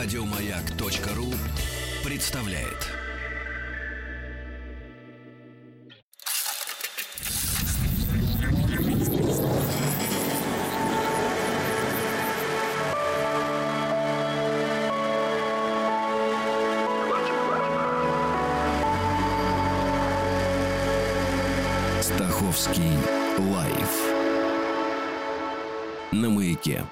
Радиомаяк.ру представляет. Стаховский лайф на маяке.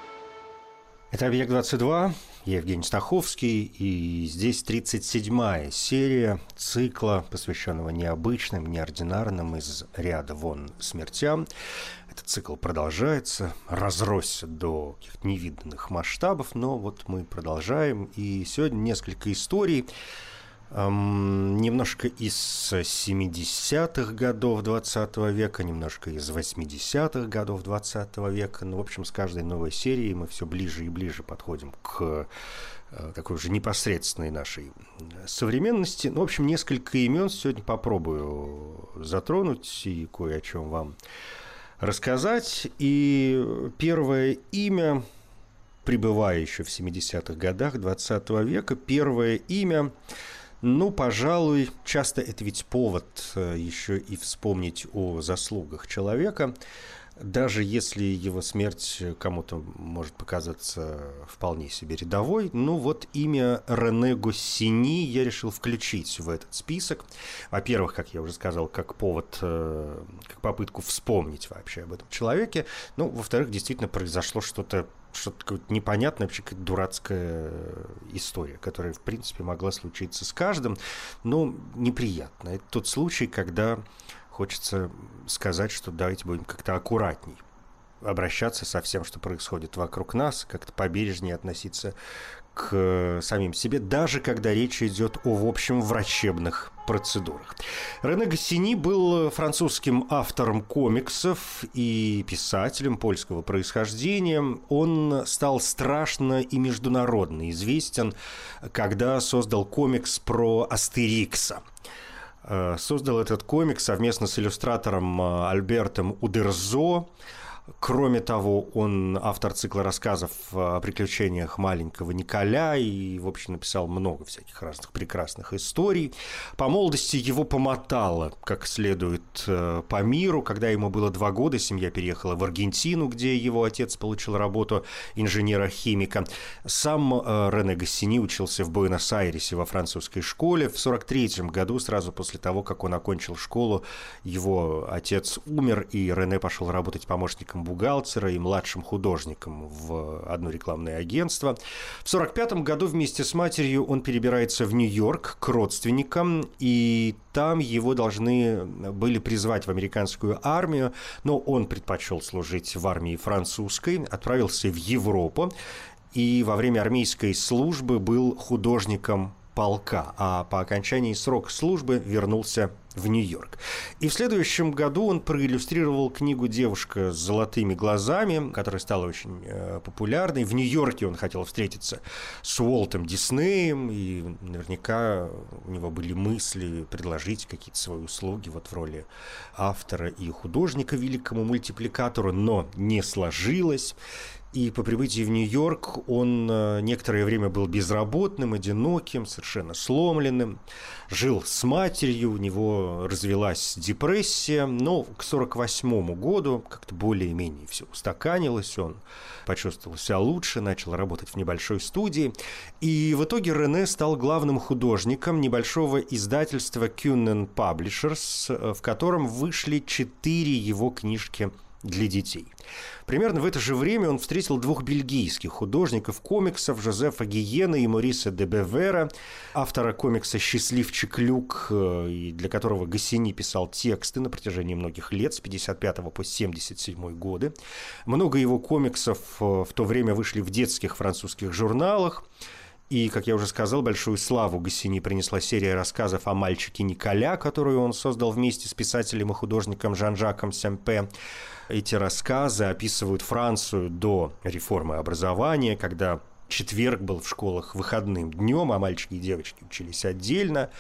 Это «Объект-22», я Евгений Стаховский, и здесь 37-я серия цикла, посвященного необычным, неординарным из ряда вон смертям. Этот цикл продолжается, разросся до каких-то невиданных масштабов, но вот мы продолжаем, и сегодня несколько историй, Немножко из 70-х годов 20 века, немножко из 80-х годов 20 века. Ну, в общем, с каждой новой серией мы все ближе и ближе подходим к э, такой уже непосредственной нашей современности. Ну, в общем, несколько имен сегодня попробую затронуть и кое о чем вам рассказать. И первое имя, пребывая еще в 70-х годах 20 века, первое имя – ну, пожалуй, часто это ведь повод э, еще и вспомнить о заслугах человека, даже если его смерть кому-то может показаться вполне себе рядовой, ну вот имя Рене Госсини я решил включить в этот список. Во-первых, как я уже сказал, как повод, э, как попытку вспомнить вообще об этом человеке. Ну, во-вторых, действительно произошло что-то что-то непонятное, вообще какая-то дурацкая история, которая, в принципе, могла случиться с каждым, но неприятно. Это тот случай, когда хочется сказать, что давайте будем как-то аккуратней обращаться со всем, что происходит вокруг нас, как-то побережнее относиться к самим себе, даже когда речь идет о, в общем, врачебных процедурах. Рене Гассини был французским автором комиксов и писателем польского происхождения. Он стал страшно и международно известен, когда создал комикс про Астерикса – Э, создал этот комикс совместно с иллюстратором э, Альбертом Удерзо. Кроме того, он автор цикла рассказов о приключениях маленького Николя и, в общем, написал много всяких разных прекрасных историй. По молодости его помотало, как следует, э, по миру. Когда ему было два года, семья переехала в Аргентину, где его отец получил работу инженера-химика. Сам э, Рене Гассини учился в Буэнос-Айресе во французской школе. В 43 году, сразу после того, как он окончил школу, его отец умер, и Рене пошел работать помощником помощником бухгалтера и младшим художником в одно рекламное агентство. В 1945 году вместе с матерью он перебирается в Нью-Йорк к родственникам, и там его должны были призвать в американскую армию, но он предпочел служить в армии французской, отправился в Европу, и во время армейской службы был художником полка, а по окончании срока службы вернулся в Нью-Йорк. И в следующем году он проиллюстрировал книгу «Девушка с золотыми глазами», которая стала очень э, популярной. В Нью-Йорке он хотел встретиться с Уолтом Диснеем, и наверняка у него были мысли предложить какие-то свои услуги вот в роли автора и художника великому мультипликатору, но не сложилось. И по прибытии в Нью-Йорк он э, некоторое время был безработным, одиноким, совершенно сломленным. Жил с матерью, у него развелась депрессия. Но к 1948 году как-то более-менее все устаканилось. Он почувствовал себя лучше, начал работать в небольшой студии. И в итоге Рене стал главным художником небольшого издательства Cunen Publishers, э, в котором вышли четыре его книжки для детей. Примерно в это же время он встретил двух бельгийских художников комиксов Жозефа Гиена и Мориса де Бевера, автора комикса «Счастливчик Люк», э, для которого Гассини писал тексты на протяжении многих лет, с 55 по 77 годы. Много его комиксов э, в то время вышли в детских французских журналах. И, как я уже сказал, большую славу Гассини принесла серия рассказов о мальчике Николя, которую он создал вместе с писателем и художником Жан-Жаком Семпе. Эти рассказы описывают Францию до реформы образования, когда четверг был в школах выходным днем, а мальчики и девочки учились отдельно.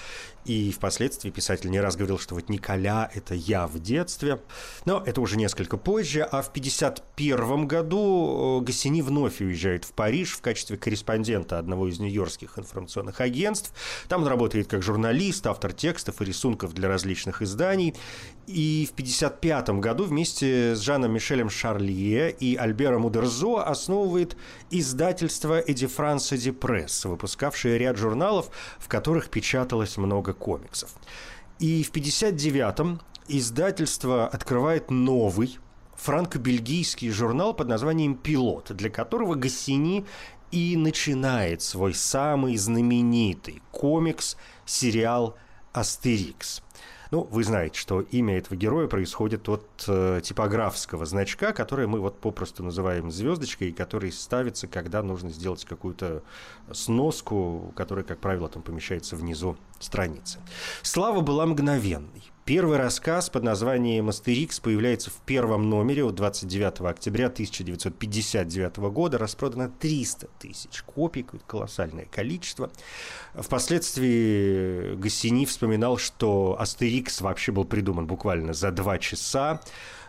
И впоследствии писатель не раз говорил, что вот Николя – это я в детстве. Но это уже несколько позже. А в 1951 году э, Гассини вновь уезжает в Париж в качестве корреспондента одного из нью-йоркских информационных агентств. Там он работает как журналист, автор текстов и рисунков для различных изданий. И в 1955 году вместе с Жаном Мишелем Шарлье и Альбером Удерзо основывает издательство «Эди Франс Эди Пресс», выпускавшее ряд журналов, в которых печаталось много комиксов. И в 1959-м издательство открывает новый франко-бельгийский журнал под названием «Пилот», для которого Гассини и начинает свой самый знаменитый комикс, сериал «Астерикс». Ну, вы знаете, что имя этого героя происходит от э, типографского значка, который мы вот попросту называем звездочкой, и который ставится, когда нужно сделать какую-то сноску, которая, как правило, там помещается внизу страницы. Слава была мгновенной. Первый рассказ под названием «Астерикс» появляется в первом номере от 29 октября 1959 года. Распродано 300 тысяч копий, колоссальное количество. Впоследствии Гассини вспоминал, что «Астерикс» вообще был придуман буквально за два часа.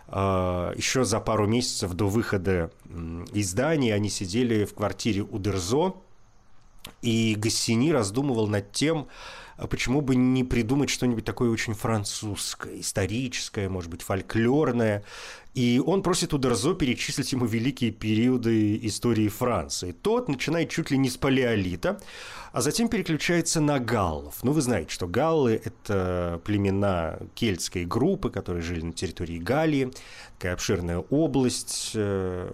А, Еще за пару месяцев до выхода издания они сидели в квартире у Дерзо, и Гассини раздумывал над тем, а почему бы не придумать что-нибудь такое очень французское, историческое, может быть, фольклорное. И он просит у Дерзо перечислить ему великие периоды истории Франции. Тот начинает чуть ли не с палеолита, а затем переключается на галлов. Ну, вы знаете, что галлы – это племена кельтской группы, которые жили на территории Галлии, такая обширная область, э,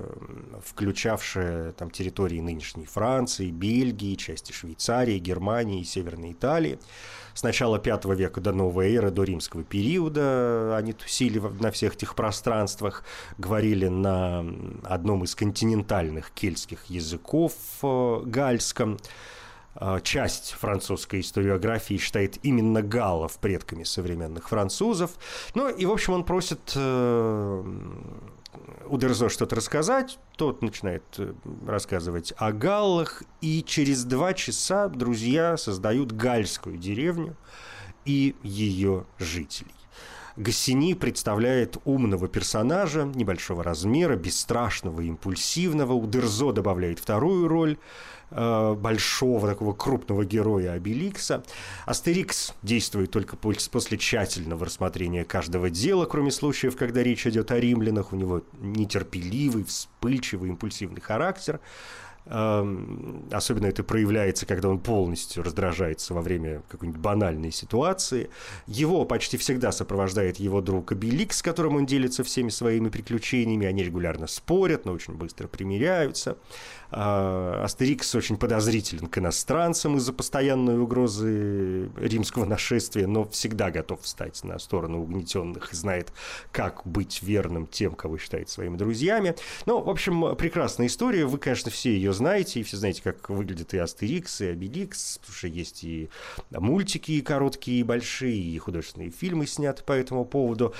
включавшая там территории нынешней Франции, Бельгии, части Швейцарии, Германии и Северной Италии. С начала V века до новой эры, до римского периода они тусили на всех этих пространствах, говорили на одном из континентальных кельтских языков э, гальском. А, часть французской историографии считает именно галлов предками современных французов. Ну и, в общем, он просит э, у Дерзо что-то рассказать, тот начинает э, рассказывать о галлах, и через два часа друзья создают гальскую деревню и ее жителей. Гассини представляет умного персонажа, небольшого размера, бесстрашного импульсивного. У Дерзо добавляет вторую роль – Э, большого такого крупного героя Обеликса. Астерикс действует только после тщательного рассмотрения каждого дела, кроме случаев, когда речь идет о римлянах. У него нетерпеливый, вспыльчивый, импульсивный характер. Особенно это проявляется, когда он полностью раздражается во время какой-нибудь банальной ситуации. Его почти всегда сопровождает его друг Обелик, с которым он делится всеми своими приключениями. Они регулярно спорят, но очень быстро примиряются. А, Астерикс очень подозрителен к иностранцам из-за постоянной угрозы римского нашествия, но всегда готов встать на сторону угнетенных и знает, как быть верным тем, кого считает своими друзьями. Ну, в общем, прекрасная история. Вы, конечно, все ее знаете, и все знаете, как выглядит и Астерикс, и Обеликс, потому что есть и мультики и короткие, и большие, и художественные фильмы сняты по этому поводу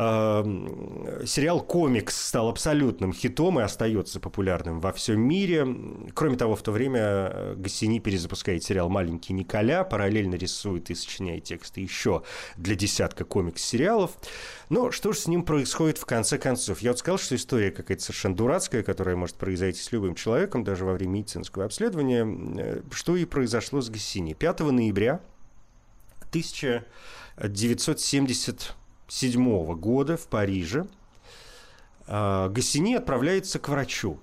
сериал «Комикс» стал абсолютным хитом и остается популярным во всем мире. Кроме того, в то время э, Гассини перезапускает сериал «Маленький Николя», параллельно рисует и сочиняет тексты еще для десятка комикс-сериалов. Но что же с ним происходит в конце концов? Я вот сказал, что история какая-то совершенно дурацкая, которая может произойти с любым человеком, даже во время медицинского обследования. Э, что и произошло с Гассини. 5 ноября 1970 1977 года в Париже а, Гассини отправляется к врачу.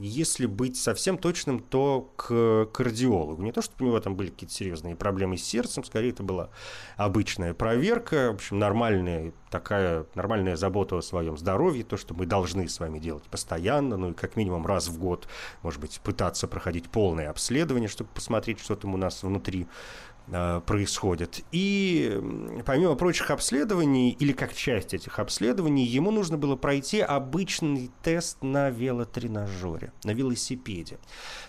Если быть совсем точным, то к кардиологу. Не то, чтобы у него там были какие-то серьезные проблемы с сердцем, скорее это была обычная проверка, в общем, нормальная такая нормальная забота о своем здоровье, то, что мы должны с вами делать постоянно, ну и как минимум раз в год, может быть, пытаться проходить полное обследование, чтобы посмотреть, что там у нас внутри Э, происходит. И помимо прочих обследований, или как часть этих обследований, ему нужно было пройти обычный тест на велотренажере, на велосипеде.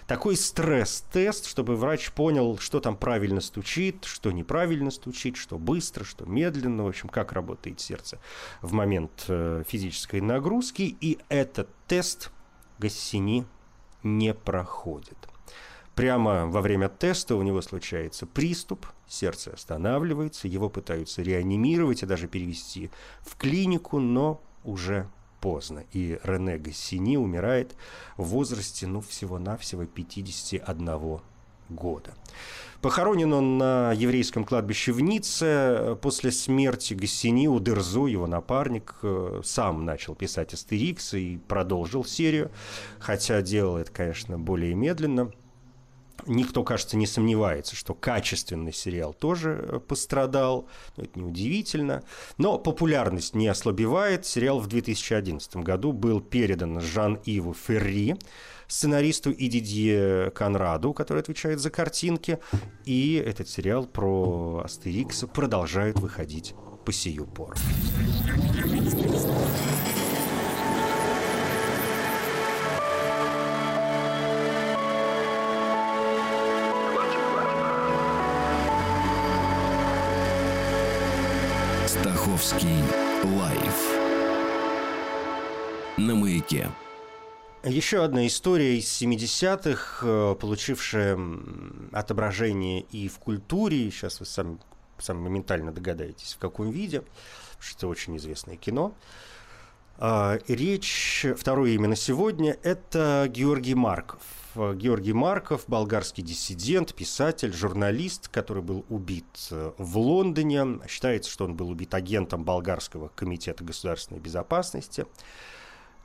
Такой стресс-тест, чтобы врач понял, что там правильно стучит, что неправильно стучит, что быстро, что медленно, в общем, как работает сердце в момент э, физической нагрузки. И этот тест Гассини не проходит. Прямо во время теста у него случается приступ, сердце останавливается, его пытаются реанимировать и даже перевести в клинику, но уже поздно. И Рене Гассини умирает в возрасте, ну, всего-навсего 51 года. Похоронен он на еврейском кладбище в Ницце. После смерти Гассини у Дерзу, его напарник, э, сам начал писать «Астерикс» и продолжил серию, хотя делал это, конечно, более медленно – Никто, кажется, не сомневается, что качественный сериал тоже э, пострадал. Ну, это неудивительно. Но популярность не ослабевает. Сериал в 2011 году был передан Жан-Иву Ферри, сценаристу и Дидье Конраду, который отвечает за картинки. И этот сериал про Астерикса продолжает выходить по сию пору. Стаховский лайф на маяке. Еще одна история из 70-х, э, получившая отображение и в культуре. Сейчас вы сами, сами моментально догадаетесь, в каком виде, что это очень известное кино. А, речь, второе имя на сегодня, это Георгий Марков – Георгий Марков, болгарский диссидент, писатель, журналист, который был убит э, в Лондоне. Считается, что он был убит агентом Болгарского комитета государственной безопасности.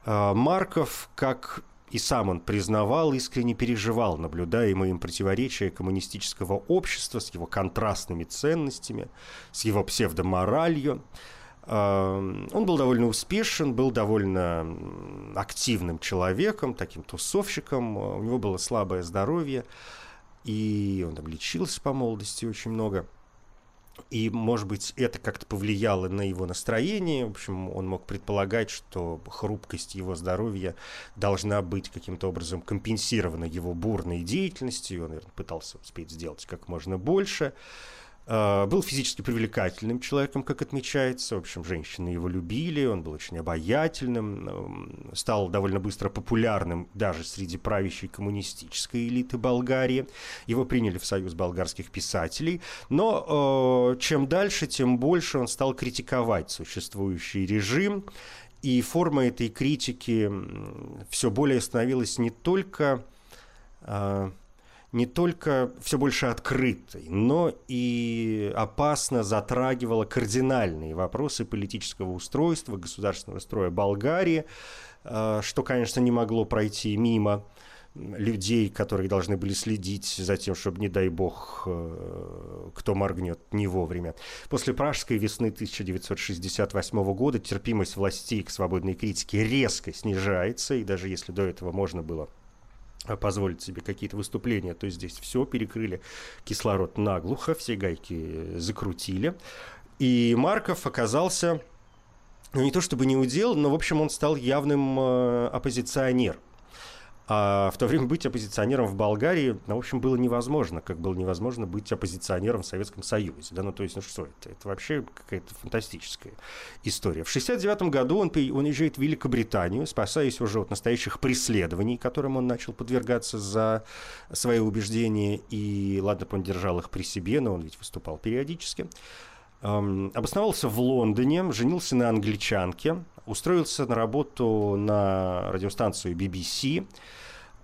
Э, Марков, как и сам он признавал, искренне переживал наблюдаемые им противоречия коммунистического общества с его контрастными ценностями, с его псевдоморалью. Он был довольно успешен, был довольно активным человеком, таким тусовщиком. У него было слабое здоровье, и он там лечился по молодости очень много. И, может быть, это как-то повлияло на его настроение. В общем, он мог предполагать, что хрупкость его здоровья должна быть каким-то образом компенсирована его бурной деятельностью. Он, наверное, пытался успеть сделать как можно больше. А, был физически привлекательным человеком, как отмечается. В общем, женщины его любили, он был очень обаятельным, стал довольно быстро популярным даже среди правящей коммунистической элиты Болгарии. Его приняли в Союз болгарских писателей. Но чем дальше, тем больше он стал критиковать существующий режим. И форма этой критики все более становилась не только а, не только все больше открытой, но и опасно затрагивала кардинальные вопросы политического устройства, государственного строя Болгарии, э, что, конечно, не могло пройти мимо людей, которые должны были следить за тем, чтобы, не дай бог, э, кто моргнет не вовремя. После Пражской весны 1968 года терпимость властей к свободной критике резко снижается, и даже если до этого можно было позволить себе какие-то выступления, то здесь все перекрыли кислород наглухо, все гайки закрутили. И Марков оказался, ну не то чтобы не удел, но в общем он стал явным э, оппозиционером. А в то время быть оппозиционером в Болгарии, ну, в общем, было невозможно, как было невозможно быть оппозиционером в Советском Союзе. Да, ну, то есть, ну что это? Это вообще какая-то фантастическая история. В 69 году он, он уезжает в Великобританию, спасаясь уже от настоящих преследований, которым он начал подвергаться за свои убеждения. И, ладно, он держал их при себе, но он ведь выступал периодически. Эм, обосновался в Лондоне, женился на англичанке, устроился на работу на радиостанцию BBC,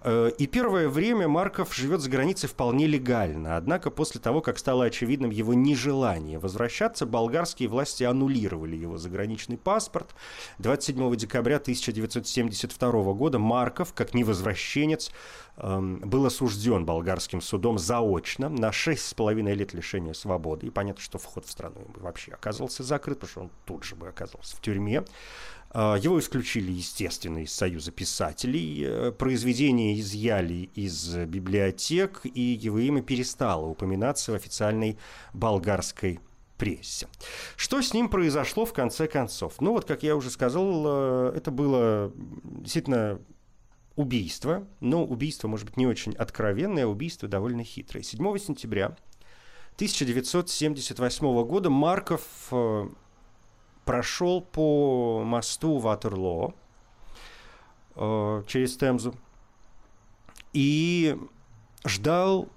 Э, и первое время Марков живет за границей вполне легально. Однако после того, как стало очевидным его нежелание возвращаться, болгарские власти аннулировали его заграничный паспорт. 27 декабря 1972 года Марков, как невозвращенец, эм, был осужден болгарским судом заочно на 6,5 лет лишения свободы. И понятно, что вход в страну вообще оказался закрыт, потому что он тут же бы оказался в тюрьме. А, его исключили, естественно, из Союза писателей, э, произведения изъяли из библиотек, и его имя перестало упоминаться в официальной болгарской прессе. Что с ним произошло в конце концов? Ну вот, как я уже сказал, э, это было действительно убийство, но убийство, может быть, не очень откровенное, а убийство довольно хитрое. 7 сентября 1978 года Марков э, прошел по мосту Ватерлоо э, через Темзу и ждал,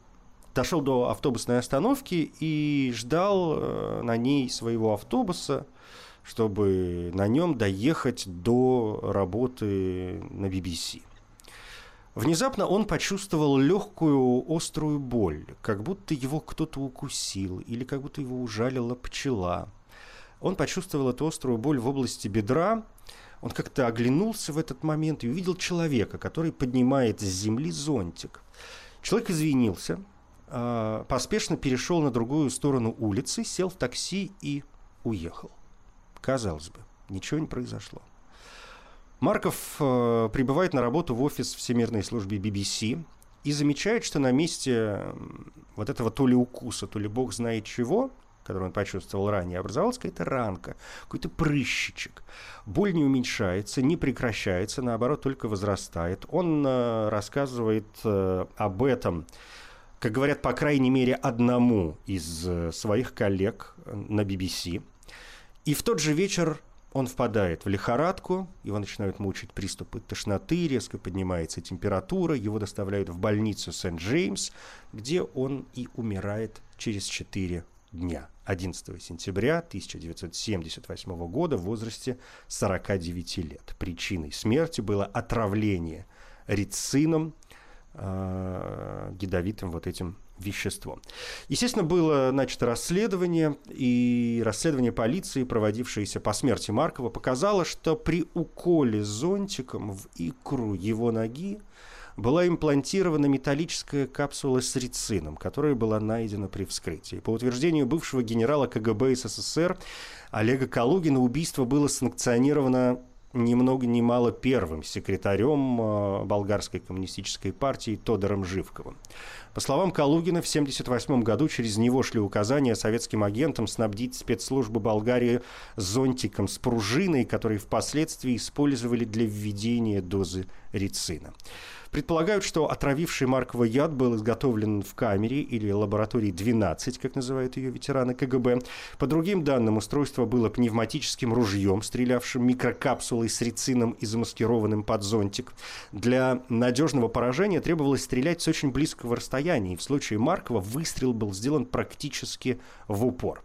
дошел до автобусной остановки и ждал э, на ней своего автобуса, чтобы на нем доехать до работы на BBC. Внезапно он почувствовал легкую острую боль, как будто его кто-то укусил или как будто его ужалила пчела. Он почувствовал эту острую боль в области бедра, он как-то оглянулся в этот момент и увидел человека, который поднимает с земли зонтик. Человек извинился, а, поспешно перешел на другую сторону улицы, сел в такси и уехал. Казалось бы, ничего не произошло. Марков э, прибывает на работу в офис Всемирной службы BBC и замечает, что на месте вот этого то ли укуса, то ли бог знает чего, который он почувствовал ранее, образовалась какая-то ранка, какой-то прыщичек. Боль не уменьшается, не прекращается, наоборот, только возрастает. Он э, рассказывает э, об этом, как говорят, по крайней мере, одному из э, своих коллег на BBC. И в тот же вечер он впадает в лихорадку, его начинают мучить приступы тошноты, резко поднимается температура, его доставляют в больницу Сент-Джеймс, где он и умирает через 4 дня, 11 сентября 1978 года в возрасте 49 лет. Причиной смерти было отравление рицином, э, ядовитым вот этим веществом. Естественно, было начато расследование, и расследование полиции, проводившееся по смерти Маркова, показало, что при уколе зонтиком в икру его ноги была имплантирована металлическая капсула с рицином, которая была найдена при вскрытии. По утверждению бывшего генерала КГБ СССР Олега Калугина убийство было санкционировано ни много ни мало первым секретарем э, болгарской коммунистической партии Тодором Живковым. По словам Калугина, в 1978 году через него шли указания советским агентам снабдить спецслужбы Болгарии зонтиком с пружиной, который впоследствии использовали для введения дозы рицина. Предполагают, что отравивший Маркова яд был изготовлен в камере или лаборатории 12, как называют ее ветераны КГБ. По другим данным, устройство было пневматическим ружьем, стрелявшим микрокапсулой с рицином и замаскированным под зонтик. Для надежного поражения требовалось стрелять с очень близкого расстояния, и в случае Маркова выстрел был сделан практически в упор.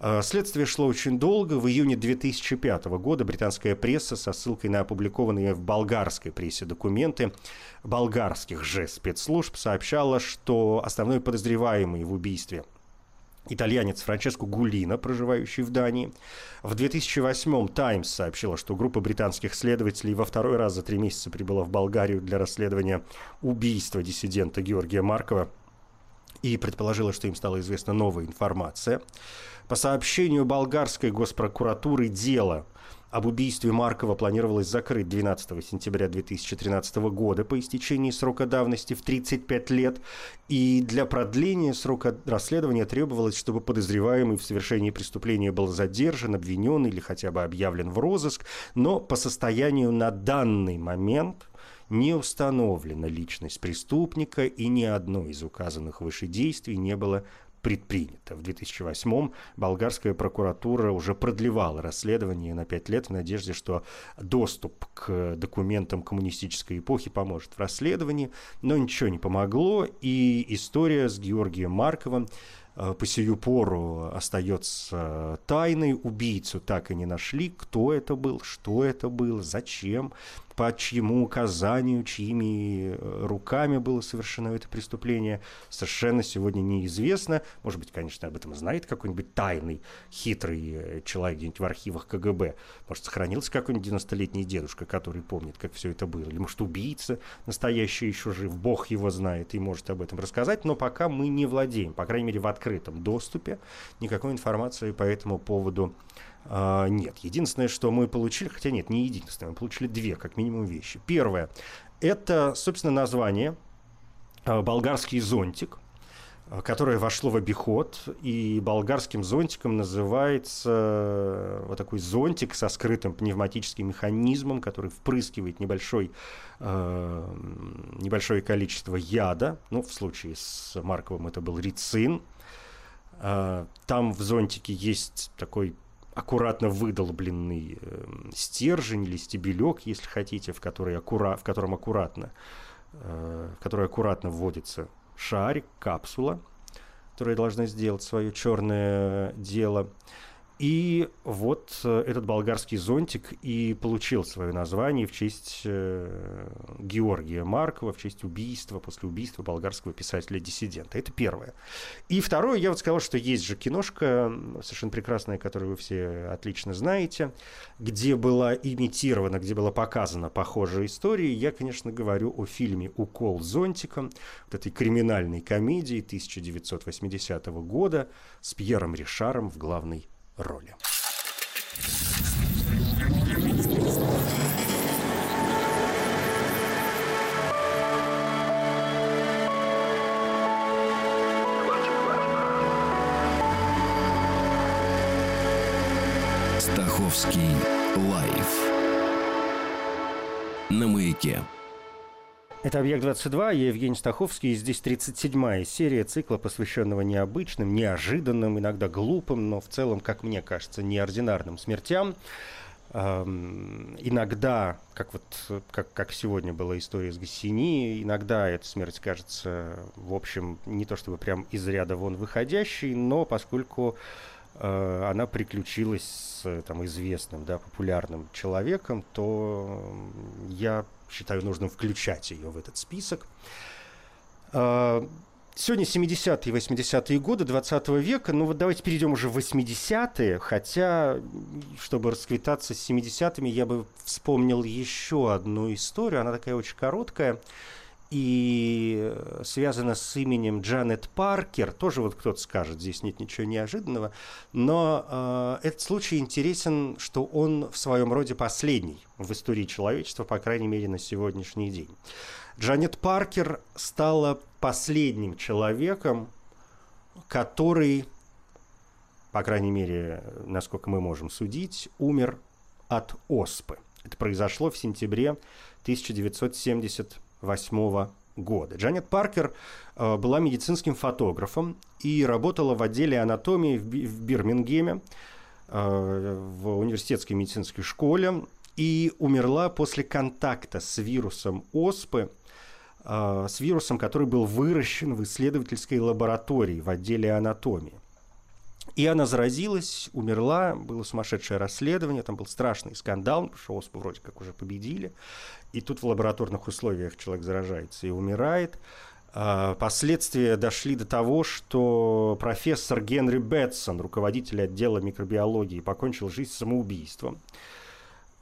А, следствие шло очень долго. В июне 2005 года британская пресса со ссылкой на опубликованные в болгарской прессе документы болгарских же спецслужб сообщала, что основной подозреваемый в убийстве итальянец Франческо Гулина, проживающий в Дании. В 2008-м «Таймс» сообщила, что группа британских следователей во второй раз за три месяца прибыла в Болгарию для расследования убийства диссидента Георгия Маркова и предположила, что им стала известна новая информация. По сообщению болгарской госпрокуратуры дело об убийстве Маркова планировалось закрыть 12 сентября 2013 года по истечении срока давности в 35 лет. И для продления срока расследования требовалось, чтобы подозреваемый в совершении преступления был задержан, обвинен или хотя бы объявлен в розыск. Но по состоянию на данный момент не установлена личность преступника и ни одно из указанных выше действий не было предпринято. В 2008-м болгарская прокуратура уже продлевала расследование на пять лет в надежде, что доступ к документам коммунистической эпохи поможет в расследовании, но ничего не помогло, и история с Георгием Марковым э, по сию пору остается тайной. Убийцу так и не нашли. Кто это был, что это было, зачем по чьему указанию, чьими э, руками было совершено это преступление, совершенно сегодня неизвестно. Может быть, конечно, об этом знает какой-нибудь тайный, хитрый э, человек где-нибудь в архивах КГБ. Может, сохранился какой-нибудь 90-летний дедушка, который помнит, как все это было. Или, может, убийца настоящий еще жив, Бог его знает и может об этом рассказать. Но пока мы не владеем, по крайней мере, в открытом доступе, никакой информации по этому поводу а, нет. Единственное, что мы получили, хотя нет, не единственное, мы получили две, как минимум, вещи. Первое – это, собственно, название а, «Болгарский зонтик», а, которое вошло в обиход, и болгарским зонтиком называется э, вот такой зонтик со скрытым пневматическим механизмом, который впрыскивает небольшой, э, небольшое количество яда. Ну, в случае с Марковым это был рицин. Э, там в зонтике есть такой аккуратно выдолбленный э, стержень или стебелек, если хотите, в, который аккура... в котором аккуратно в которой аккуратно вводится шарик, капсула, которая должна сделать свое черное дело – и вот э, этот болгарский зонтик и получил свое название в честь э, Георгия Маркова, в честь убийства, после убийства болгарского писателя-диссидента. Это первое. И второе, я вот сказал, что есть же киношка, совершенно прекрасная, которую вы все отлично знаете, где была имитирована, где была показана похожая история. Я, конечно, говорю о фильме «Укол зонтиком», вот этой криминальной комедии 1980 года с Пьером Ришаром в главной роли. Стаховский лайф на маяке. Это «Объект-22», я Евгений Стаховский, и здесь 37-я серия цикла, посвященного необычным, неожиданным, иногда глупым, но в целом, как мне кажется, неординарным смертям. Эм, иногда, как вот как, как сегодня была история с Гассини, иногда эта смерть кажется, в общем, не то чтобы прям из ряда вон выходящей, но поскольку э, она приключилась с там, известным, да, популярным человеком, то я считаю нужным включать ее в этот список. А, сегодня 70-е и 80-е годы 20 века. Ну вот давайте перейдем уже в 80-е. Хотя, чтобы расквитаться с 70-ми, я бы вспомнил еще одну историю. Она такая очень короткая и связана с именем Джанет Паркер. Тоже вот кто-то скажет, здесь нет ничего неожиданного. Но э, этот случай интересен, что он в своем роде последний в истории человечества, по крайней мере, на сегодняшний день. Джанет Паркер стала последним человеком, который, по крайней мере, насколько мы можем судить, умер от оспы. Это произошло в сентябре 1970 1998 года. Джанет Паркер э, была медицинским фотографом и работала в отделе анатомии в, Бирмингеме, э, в университетской медицинской школе, и умерла после контакта с вирусом оспы, э, с вирусом, который был выращен в исследовательской лаборатории в отделе анатомии. И она заразилась, умерла, было сумасшедшее расследование, там был страшный скандал, потому что оспу вроде как уже победили. И тут в лабораторных условиях человек заражается и умирает. А, последствия дошли до того, что профессор Генри Бетсон, руководитель отдела микробиологии, покончил жизнь самоубийством.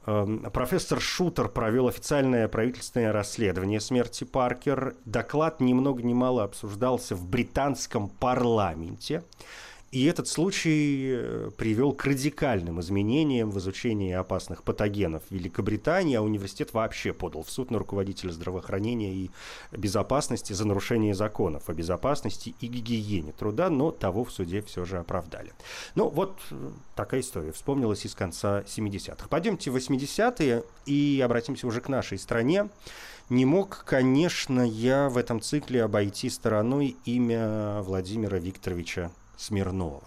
Профессор Шутер провел официальное правительственное расследование смерти Паркер. Доклад ни много ни мало обсуждался в британском парламенте. И этот случай э, привел к радикальным изменениям в изучении опасных патогенов в Великобритании, а университет вообще подал в суд на руководителя здравоохранения и безопасности за нарушение законов о безопасности и гигиене труда, но того в суде все же оправдали. Ну, вот э, такая история вспомнилась из конца 70-х. Пойдемте в 80-е и обратимся уже к нашей стране. Не мог, конечно, я в этом цикле обойти стороной имя Владимира Викторовича Смирнова.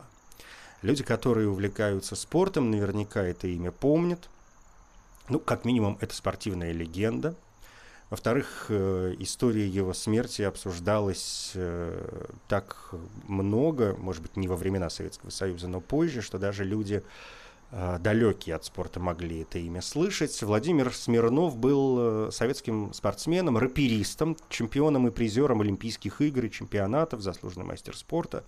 Люди, которые увлекаются спортом, наверняка это имя помнят. Ну, как минимум, это спортивная легенда. Во-вторых, э, история его смерти обсуждалась э, так много, может быть, не во времена Советского Союза, но позже, что даже люди далекие от спорта могли это имя слышать. Владимир Смирнов был э, советским спортсменом, раперистом, чемпионом и призером Олимпийских игр и чемпионатов, заслуженный мастер спорта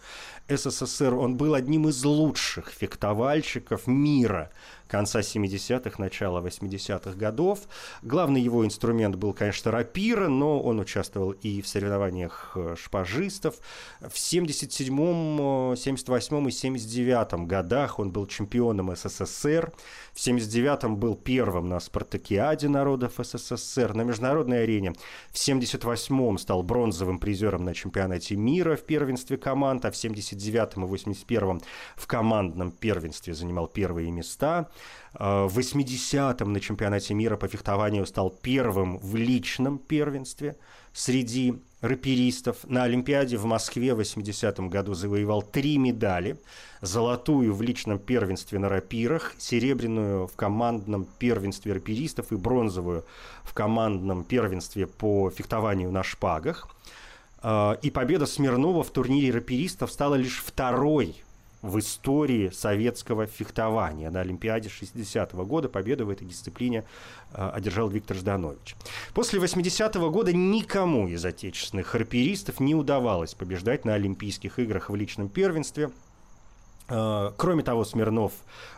СССР. Он был одним из лучших фехтовальщиков мира конца 70-х, начала 80-х годов. Главный его инструмент был, конечно, рапира, но он участвовал и в соревнованиях э, шпажистов. В 77-м, 78-м и 79-м годах он был чемпионом СССР. В 79-м был первым на спартакиаде народов СССР на международной арене. В 78-м стал бронзовым призером на чемпионате мира в первенстве команд, а в 79-м и 81-м в командном первенстве занимал первые места. Э, в 80-м на чемпионате мира по фехтованию стал первым в личном первенстве среди раперистов. На Олимпиаде в Москве в 80-м году завоевал три медали. Золотую в личном первенстве на рапирах, серебряную в командном первенстве раперистов и бронзовую в командном первенстве по фехтованию на шпагах. А, и победа Смирнова в турнире раперистов стала лишь второй в истории советского фехтования. На Олимпиаде 60-го года победу в этой дисциплине э, одержал Виктор Жданович. После 80-го года никому из отечественных раперистов не удавалось побеждать на Олимпийских играх в личном первенстве. Э, кроме того, Смирнов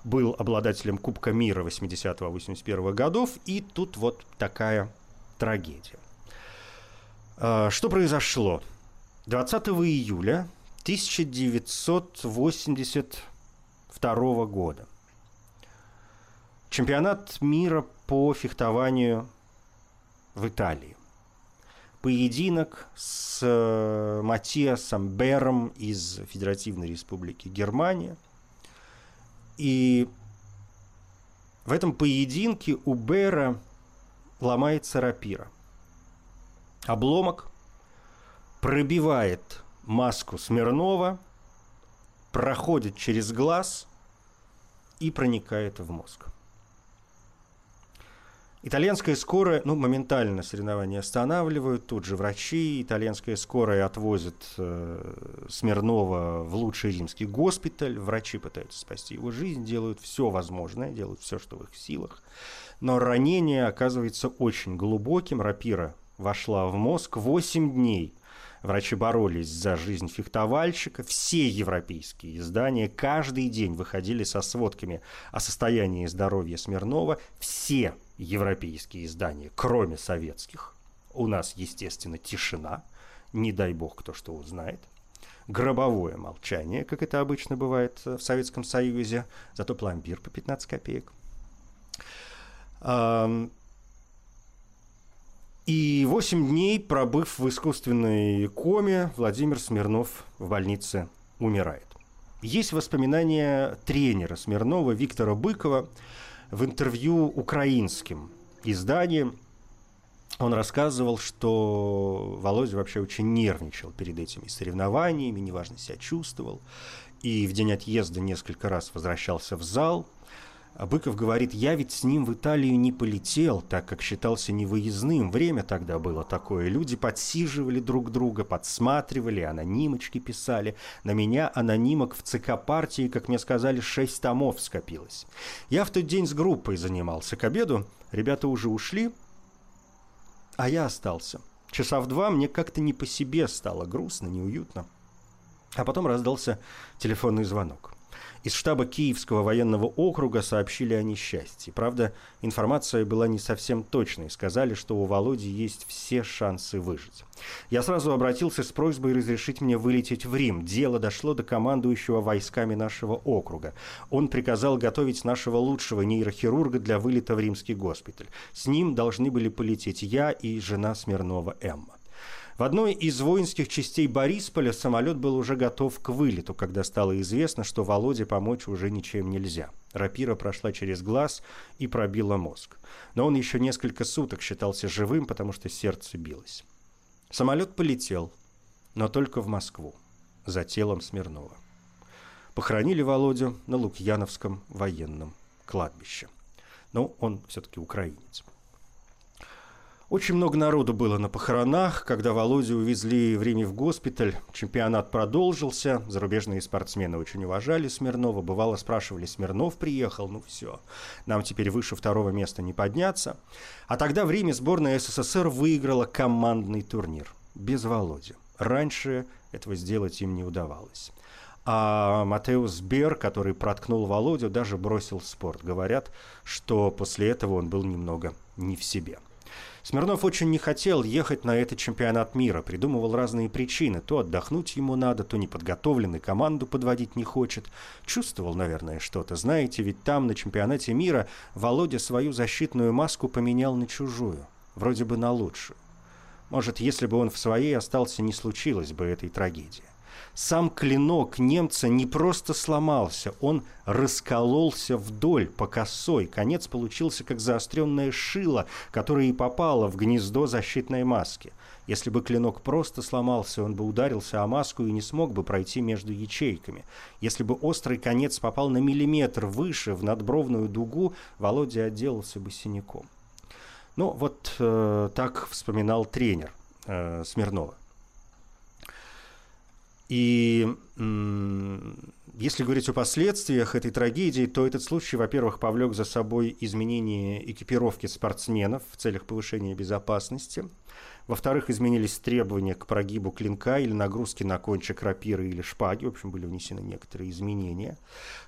был обладателем Кубка мира 80-81 годов, и тут вот такая трагедия. Э, что произошло? 20 июля 1982 года. Чемпионат мира по фехтованию в Италии. Поединок с э, Матиасом Бером из Федеративной Республики Германия. И в этом поединке у Бера ломается рапира. Обломок пробивает маску Смирнова, проходит через глаз и проникает в мозг. Итальянская скорая, ну, моментально соревнования останавливают, тут же врачи, итальянская скорая отвозит э, Смирнова в лучший римский госпиталь, врачи пытаются спасти его жизнь, делают все возможное, делают все, что в их силах, но ранение оказывается очень глубоким, рапира вошла в мозг. 8 дней – Врачи боролись за жизнь фехтовальщика. Все европейские издания каждый день выходили со сводками о состоянии здоровья Смирнова. Все европейские издания, кроме советских. У нас, естественно, тишина. Не дай бог, кто что узнает. Гробовое молчание, как это обычно бывает в Советском Союзе. Зато пломбир по 15 копеек. И 8 дней, пробыв в искусственной коме, Владимир Смирнов в больнице умирает. Есть воспоминания тренера Смирнова Виктора Быкова в интервью украинским изданием. Он рассказывал, что Володя вообще очень нервничал перед этими соревнованиями, неважно себя чувствовал. И в день отъезда несколько раз возвращался в зал – а Быков говорит, я ведь с ним в Италию не полетел, так как считался невыездным. Время тогда было такое. Люди подсиживали друг друга, подсматривали, анонимочки писали. На меня анонимок в ЦК партии, как мне сказали, шесть томов скопилось. Я в тот день с группой занимался. К обеду ребята уже ушли, а я остался. Часа в два мне как-то не по себе стало грустно, неуютно. А потом раздался телефонный звонок. Из штаба Киевского военного округа сообщили о несчастье. Правда, информация была не совсем точной. Сказали, что у Володи есть все шансы выжить. Я сразу обратился с просьбой разрешить мне вылететь в Рим. Дело дошло до командующего войсками нашего округа. Он приказал готовить нашего лучшего нейрохирурга для вылета в римский госпиталь. С ним должны были полететь я и жена Смирнова Эмма. В одной из воинских частей Борисполя самолет был уже готов к вылету, когда стало известно, что Володе помочь уже ничем нельзя. Рапира прошла через глаз и пробила мозг. Но он еще несколько суток считался живым, потому что сердце билось. Самолет полетел, но только в Москву, за телом Смирнова. Похоронили Володю на Лукьяновском военном кладбище. Но он все-таки украинец. Очень много народу было на похоронах. Когда Володю увезли в Риме в госпиталь, чемпионат продолжился. Зарубежные спортсмены очень уважали Смирнова. Бывало, спрашивали, Смирнов приехал? Ну все, нам теперь выше второго места не подняться. А тогда в Риме сборная СССР выиграла командный турнир. Без Володи. Раньше этого сделать им не удавалось. А Матеус Бер, который проткнул Володю, даже бросил спорт. Говорят, что после этого он был немного не в себе. Смирнов очень не хотел ехать на этот чемпионат мира, придумывал разные причины. То отдохнуть ему надо, то неподготовленный команду подводить не хочет. Чувствовал, наверное, что-то. Знаете, ведь там, на чемпионате мира, Володя свою защитную маску поменял на чужую. Вроде бы на лучшую. Может, если бы он в своей остался, не случилось бы этой трагедии. Сам клинок немца не просто сломался, он раскололся вдоль по косой. Конец получился как заостренное шило, которое и попало в гнездо защитной маски. Если бы клинок просто сломался, он бы ударился о маску и не смог бы пройти между ячейками. Если бы острый конец попал на миллиметр выше, в надбровную дугу, Володя отделался бы синяком. Ну, вот э, так вспоминал тренер э, Смирнова. И если говорить о последствиях этой трагедии, то этот случай, во-первых, повлек за собой изменение экипировки спортсменов в целях повышения безопасности. Во-вторых, изменились требования к прогибу клинка или нагрузке на кончик рапиры или шпаги. В общем, были внесены некоторые изменения.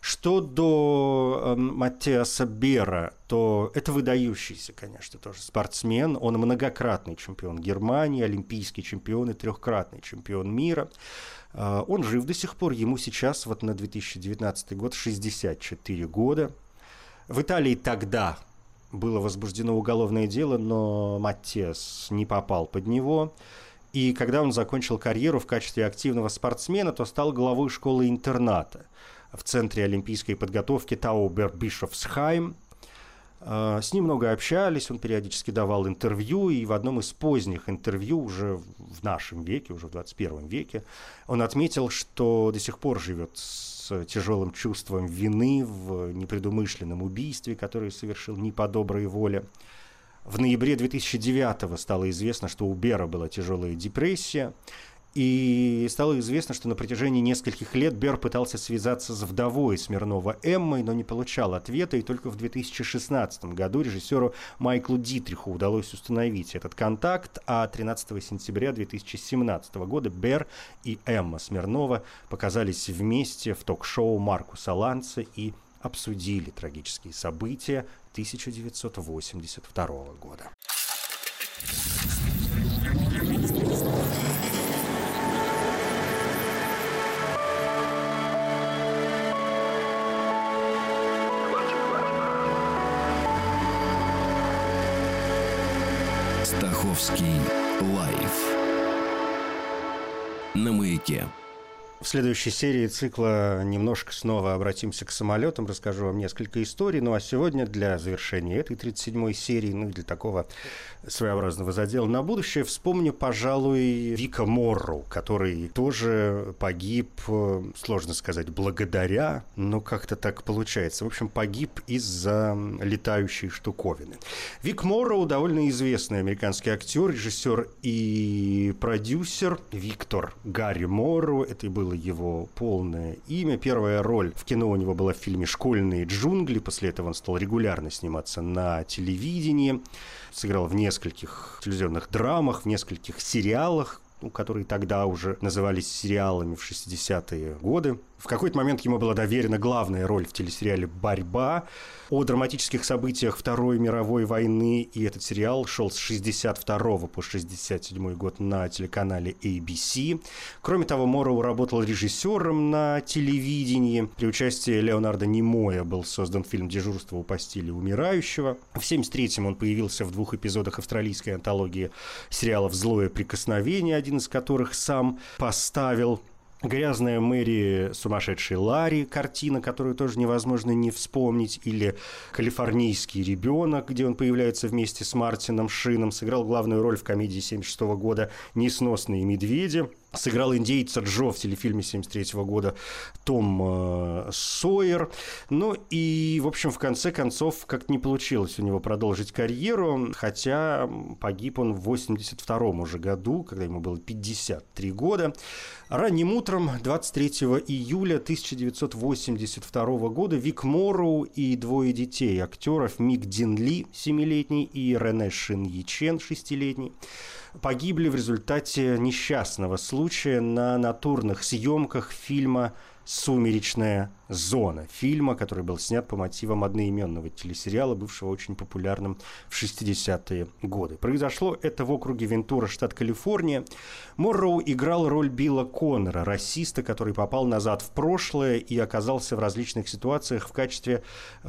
Что до э, Матеаса Бера, то это выдающийся, конечно, тоже спортсмен. Он многократный чемпион Германии, олимпийский чемпион и трехкратный чемпион мира. Э, он жив до сих пор. Ему сейчас, вот на 2019 год, 64 года. В Италии тогда было возбуждено уголовное дело, но Маттес не попал под него. И когда он закончил карьеру в качестве активного спортсмена, то стал главой школы-интерната в Центре олимпийской подготовки Таубер Бишофсхайм. А, с ним много общались, он периодически давал интервью, и в одном из поздних интервью, уже в нашем веке, уже в 21 веке, он отметил, что до сих пор живет с тяжелым чувством вины в непредумышленном убийстве, которое совершил не по доброй воле. В ноябре 2009 стало известно, что у Бера была тяжелая депрессия, и стало известно, что на протяжении нескольких лет Бер пытался связаться с вдовой Смирнова Эммой, но не получал ответа, и только в 2016 году режиссеру Майклу Дитриху удалось установить этот контакт, а 13 сентября 2017 года Бер и Эмма Смирнова показались вместе в ток-шоу Маркуса Ланца и обсудили трагические события 1982 года. Стаховский лайф на маяке. В следующей серии цикла немножко снова обратимся к самолетам, расскажу вам несколько историй. Ну а сегодня для завершения этой 37-й серии, ну и для такого своеобразного задела на будущее, вспомню, пожалуй, Вика Морроу, который тоже погиб, сложно сказать, благодаря, но как-то так получается. В общем, погиб из-за летающей штуковины. Вик Морроу довольно известный американский актер, режиссер и продюсер. Виктор Гарри Морроу, это и был было его полное имя. Первая роль в кино у него была в фильме «Школьные джунгли». После этого он стал регулярно сниматься на телевидении. Сыграл в нескольких телевизионных драмах, в нескольких сериалах, ну, которые тогда уже назывались сериалами в 60-е годы. В какой-то момент ему была доверена главная роль в телесериале «Борьба» о драматических событиях Второй мировой войны, и этот сериал шел с 62 по 67 год на телеканале ABC. Кроме того, Морроу работал режиссером на телевидении. При участии Леонардо Немоя был создан фильм «Дежурство у постели умирающего». В 1973-м он появился в двух эпизодах австралийской антологии сериалов «Злое прикосновение», один из которых сам поставил. Грязная Мэри, сумасшедший Ларри, картина, которую тоже невозможно не вспомнить, или Калифорнийский ребенок, где он появляется вместе с Мартином Шином, сыграл главную роль в комедии 76 года «Несносные медведи», сыграл индейца Джо в телефильме 73 года Том э, Сойер. Ну и, в общем, в конце концов, как-то не получилось у него продолжить карьеру, хотя погиб он в 82 уже году, когда ему было 53 года. Ранним утром 23 июля 1982 года Вик Морроу и двое детей актеров Мик Дин Ли, 7-летний, и Рене Шин Ячен, 6-летний, погибли в результате несчастного случая на натурных съемках фильма «Сумеречная зона» фильма, который был снят по мотивам одноименного телесериала, бывшего очень популярным в 60-е годы. Произошло это в округе Вентура, штат Калифорния. Морроу играл роль Билла Коннора, расиста, который попал назад в прошлое и оказался в различных ситуациях в качестве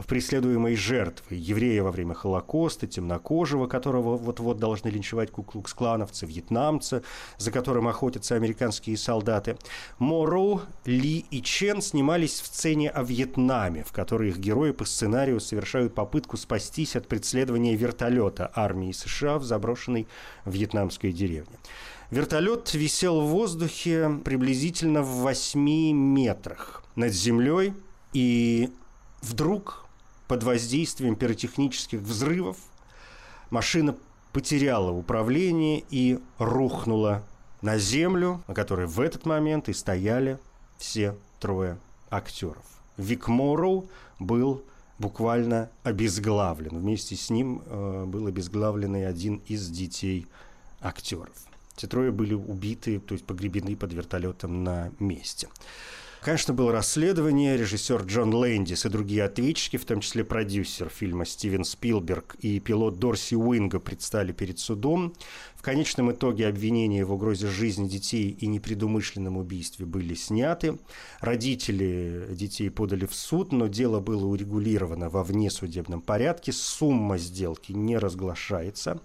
преследуемой жертвы. Еврея во время Холокоста, темнокожего, которого вот-вот должны линчевать куклукс-клановцы, вьетнамца, за которым охотятся американские солдаты. Морроу, Ли и Чен снимались в сцене о Вьетнаме, в которой их герои по сценарию совершают попытку спастись от преследования вертолета армии США в заброшенной вьетнамской деревне. Вертолет висел в воздухе приблизительно в 8 метрах над землей, и вдруг под воздействием пиротехнических взрывов машина потеряла управление и рухнула на землю, на которой в этот момент и стояли все трое актеров. Вик Морроу был буквально обезглавлен. Вместе с ним э, был обезглавлен и один из детей актеров. Все трое были убиты, то есть погребены под вертолетом на месте. Конечно, было расследование. Режиссер Джон Лэндис и другие ответчики, в том числе продюсер фильма Стивен Спилберг и пилот Дорси Уинга предстали перед судом. В конечном итоге обвинения в угрозе жизни детей и непредумышленном убийстве были сняты. Родители детей подали в суд, но дело было урегулировано во внесудебном порядке. Сумма сделки не разглашается.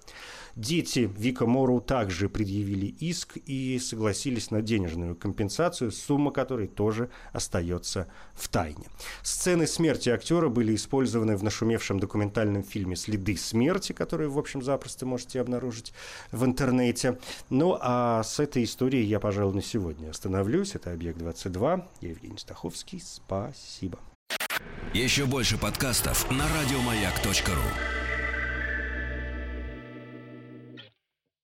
Дети Вика Мору также предъявили иск и согласились на денежную компенсацию, сумма которой тоже остается в тайне. Сцены смерти актера были использованы в нашумевшем документальном фильме «Следы смерти», который, в общем, запросто можете обнаружить в интернете. Ну, а с этой историей я, пожалуй, на сегодня остановлюсь. Это «Объект-22». Я Евгений Стаховский. Спасибо. Еще больше подкастов на радиомаяк.ру